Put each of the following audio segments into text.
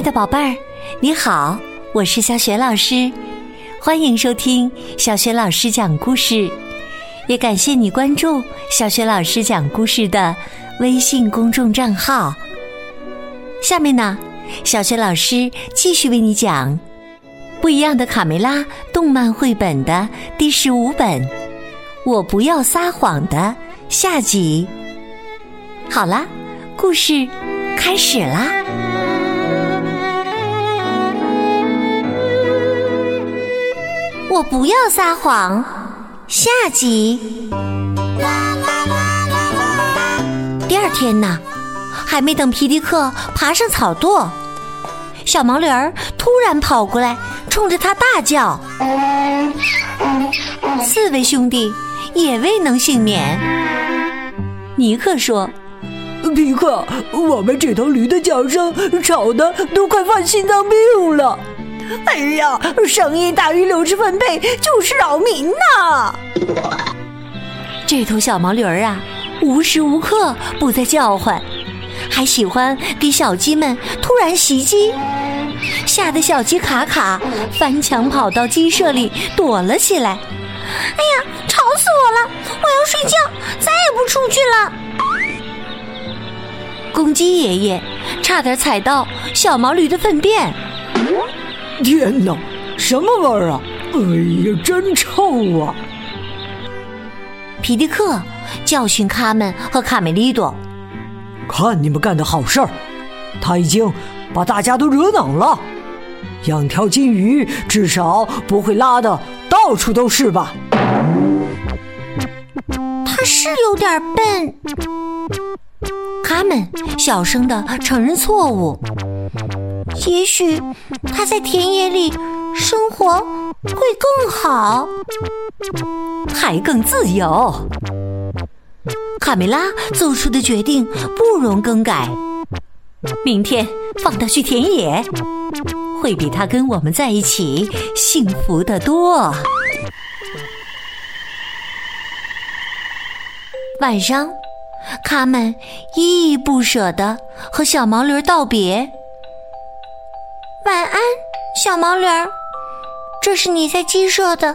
爱的宝贝儿，你好，我是小雪老师，欢迎收听小雪老师讲故事，也感谢你关注小雪老师讲故事的微信公众账号。下面呢，小雪老师继续为你讲《不一样的卡梅拉》动漫绘本的第十五本《我不要撒谎》的下集。好啦，故事开始啦！我不要撒谎，下集。第二天呢，还没等皮迪克爬上草垛，小毛驴儿突然跑过来，冲着他大叫。四位兄弟也未能幸免。尼克说。皮克，我们这头驴的叫声吵得都快犯心脏病了。哎呀，声音大于六十分贝就是扰民呐！这头小毛驴儿啊，无时无刻不在叫唤，还喜欢给小鸡们突然袭击，吓得小鸡卡卡翻墙跑到鸡舍里躲了起来。哎呀，吵死我了！我要睡觉，再也不出去了。公鸡爷爷差点踩到小毛驴的粪便。天哪，什么味儿啊！哎呀，真臭啊！皮迪克教训卡门和卡梅利多：“看你们干的好事儿，他已经把大家都惹恼了。养条金鱼至少不会拉的到处都是吧？”他是有点笨。卡门小声的承认错误。也许他在田野里生活会更好，还更自由。卡梅拉做出的决定不容更改。明天放他去田野，会比他跟我们在一起幸福的多。晚上。他们依依不舍的和小毛驴道别。小毛驴儿，这是你在鸡舍的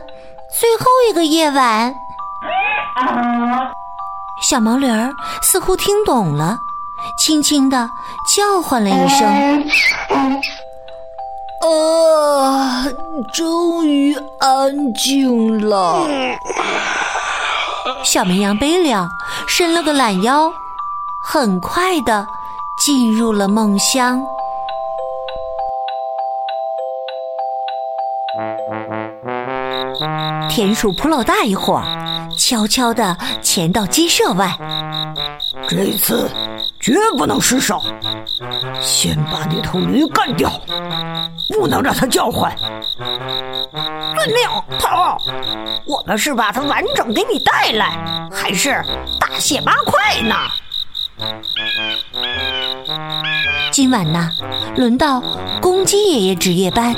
最后一个夜晚。小毛驴儿似乎听懂了，轻轻的叫唤了一声。啊，终于安静了。小绵羊贝了伸了个懒腰，很快的进入了梦乡。田鼠普老大一伙悄悄地潜到鸡舍外，这次绝不能失手，先把那头驴干掉，不能让它叫唤。遵命，头。我们是把它完整给你带来，还是大卸八块呢？今晚呢，轮到公鸡爷爷值夜班。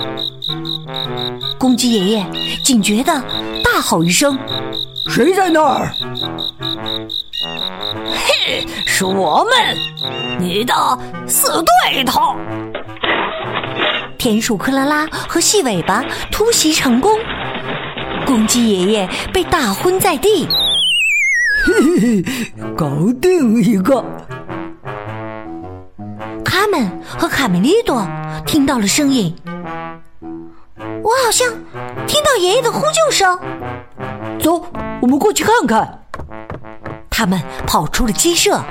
公鸡爷爷警觉的大吼一声：“谁在那儿？”“嘿，是我们，你的死对头。”田鼠克拉拉和细尾巴突袭成功，公鸡爷爷被打昏在地。嘿嘿，搞定一个。他们和卡梅利多听到了声音，我好像听到爷爷的呼救声。走，我们过去看看。他们跑出了鸡舍。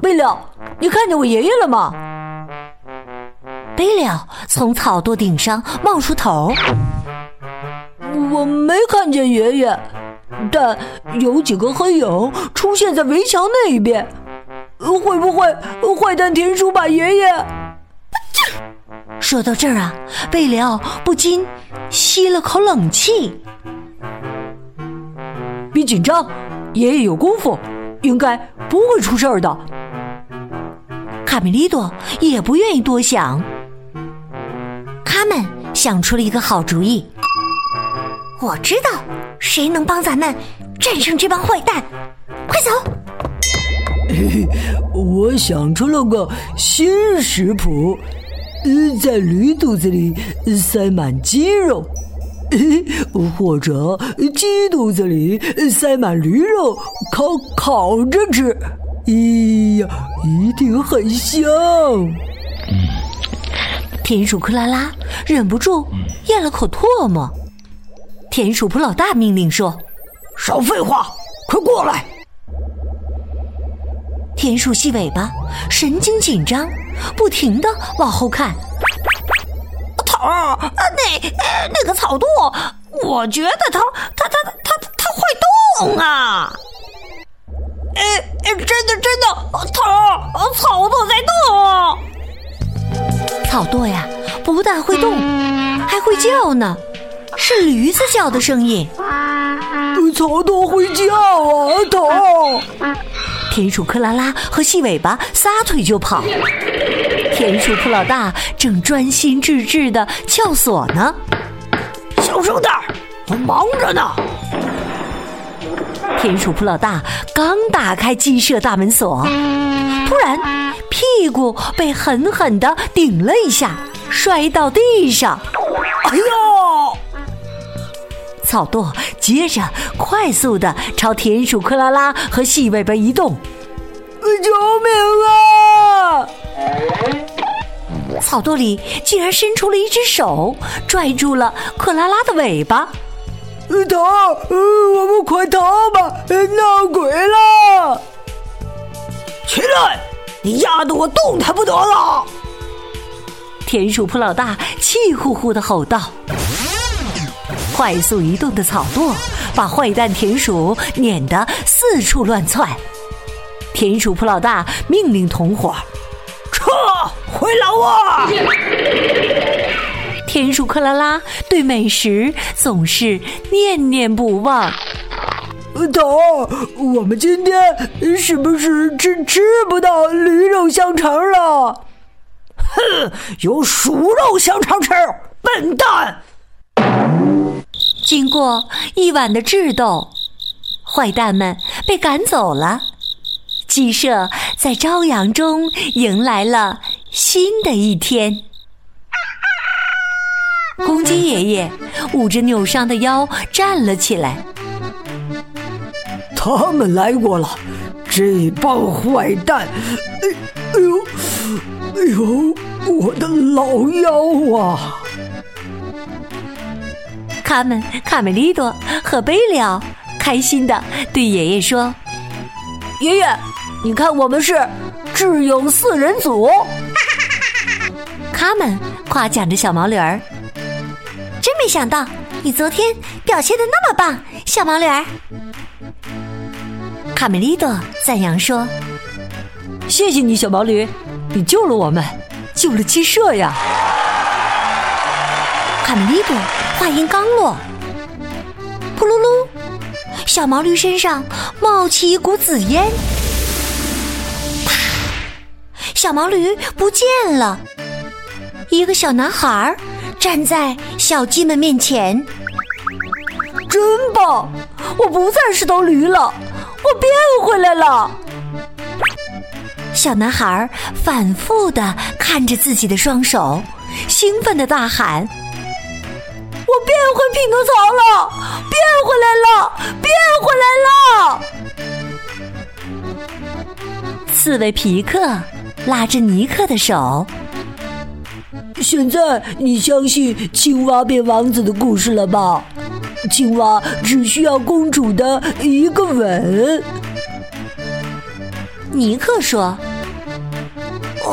贝了，你看见我爷爷了吗？贝了从草垛顶上冒出头。我没看见爷爷，但有几个黑影出现在围墙那一边。会不会坏蛋田鼠把爷爷？说到这儿啊，贝里奥不禁吸了口冷气。别紧张，爷爷有功夫，应该不会出事儿的。卡梅利多也不愿意多想。他们想出了一个好主意。我知道谁能帮咱们战胜这帮坏蛋，快走！嘿，我想出了个新食谱，在驴肚子里塞满鸡肉，或者鸡肚子里塞满驴肉，烤烤着吃。咦呀，一定很香！田鼠克拉拉忍不住咽了口唾沫。田鼠普老大命令说：“少废话，快过来！”田鼠细尾巴神经紧张，不停的往后看。头儿，那那个草垛，我觉得它它它它它会动啊！哎哎，真的真的，头儿，草垛在动。草垛呀，不但会动，还会叫呢，是驴子叫的声音。草垛会叫啊，头儿。田鼠克拉拉和细尾巴撒腿就跑。田鼠普老大正专心致志的撬锁呢。小声点我忙着呢。田鼠普老大刚打开鸡舍大门锁，突然屁股被狠狠的顶了一下，摔到地上。哎呦！草垛接着快速的朝田鼠克拉拉和细尾巴移动。救命啊！草垛里竟然伸出了一只手，拽住了克拉拉的尾巴。逃！我们快逃吧！闹鬼了！起来！你压得我动弹不得了！田鼠普老大气呼呼的吼道。快速移动的草垛把坏蛋田鼠撵得四处乱窜。田鼠普老大命令同伙撤回老窝。田鼠克拉拉对美食总是念念不忘。头，我们今天是不是吃吃不到驴肉香肠了？哼，有鼠肉香肠吃，笨蛋！经过一晚的智斗，坏蛋们被赶走了。鸡舍在朝阳中迎来了新的一天。公鸡爷爷捂着扭伤的腰站了起来。他们来过了，这帮坏蛋！哎哎呦，哎呦，我的老腰啊！卡门、卡梅利多和贝里奥开心的对爷爷说：“爷爷。”你看，我们是智勇四人组。卡门夸奖着小毛驴儿，真没想到你昨天表现的那么棒，小毛驴儿。卡梅利多赞扬说：“谢谢你，小毛驴，你救了我们，救了鸡舍呀。”卡梅利多话音刚落，噗噜噜，小毛驴身上冒起一股紫烟。啪小毛驴不见了，一个小男孩站在小鸡们面前。真棒！我不再是头驴了，我变回来了。小男孩反复的看着自己的双手，兴奋的大喊：“变回匹诺曹了！变回来了！变回来了！”刺猬皮克。拉着尼克的手。现在你相信青蛙变王子的故事了吧？青蛙只需要公主的一个吻。尼克说：“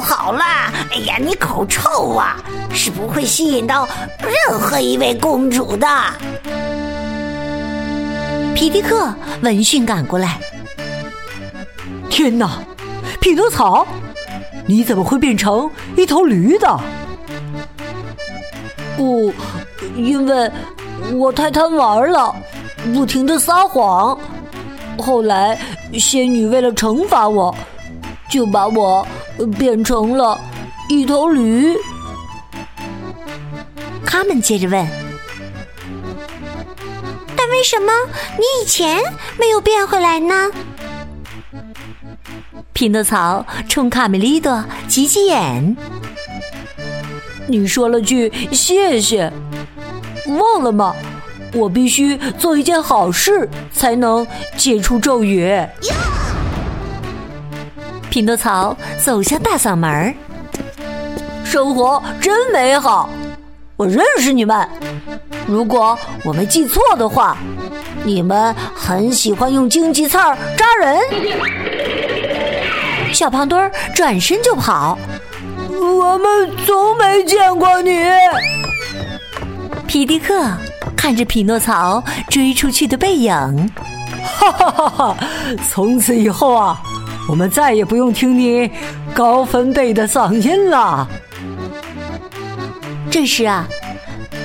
好啦，哎呀，你口臭啊，是不会吸引到任何一位公主的。”皮迪克闻讯赶过来。天哪，匹诺曹！你怎么会变成一头驴的？不，因为我太贪玩了，不停的撒谎。后来仙女为了惩罚我，就把我变成了一头驴。他们接着问：“但为什么你以前没有变回来呢？”匹诺曹冲卡梅利多挤挤眼。你说了句谢谢，忘了吗？我必须做一件好事才能解除咒语。匹诺曹走向大嗓门生活真美好。我认识你们。如果我没记错的话，你们很喜欢用荆棘刺儿扎人。小胖墩儿转身就跑。我们从没见过你。皮迪克看着匹诺曹追出去的背影，哈哈哈哈！从此以后啊，我们再也不用听你高分贝的嗓音了。这时啊，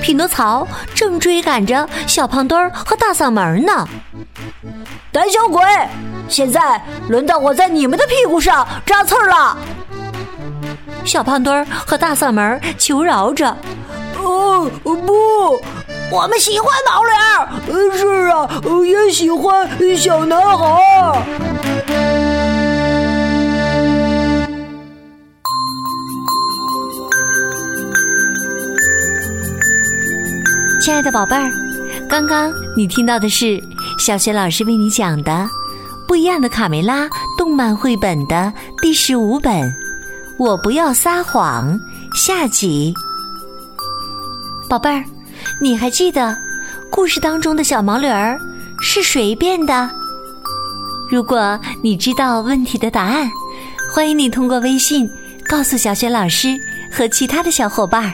匹诺曹正追赶着小胖墩儿和大嗓门呢。胆小鬼，现在轮到我在你们的屁股上扎刺儿了。小胖墩儿和大嗓门求饶着：“哦不，我们喜欢毛驴儿。是啊，也喜欢小男孩。”亲爱的宝贝儿，刚刚你听到的是小雪老师为你讲的《不一样的卡梅拉》动漫绘本的第十五本。我不要撒谎，下集。宝贝儿，你还记得故事当中的小毛驴儿是谁变的？如果你知道问题的答案，欢迎你通过微信告诉小雪老师和其他的小伙伴。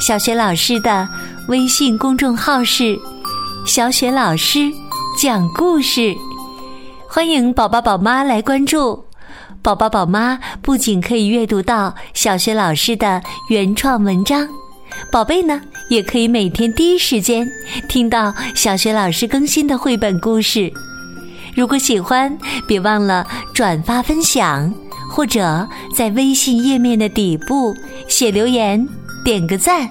小雪老师的微信公众号是“小雪老师讲故事”，欢迎宝宝宝妈来关注。宝宝宝妈不仅可以阅读到小学老师的原创文章，宝贝呢也可以每天第一时间听到小学老师更新的绘本故事。如果喜欢，别忘了转发分享，或者在微信页面的底部写留言，点个赞。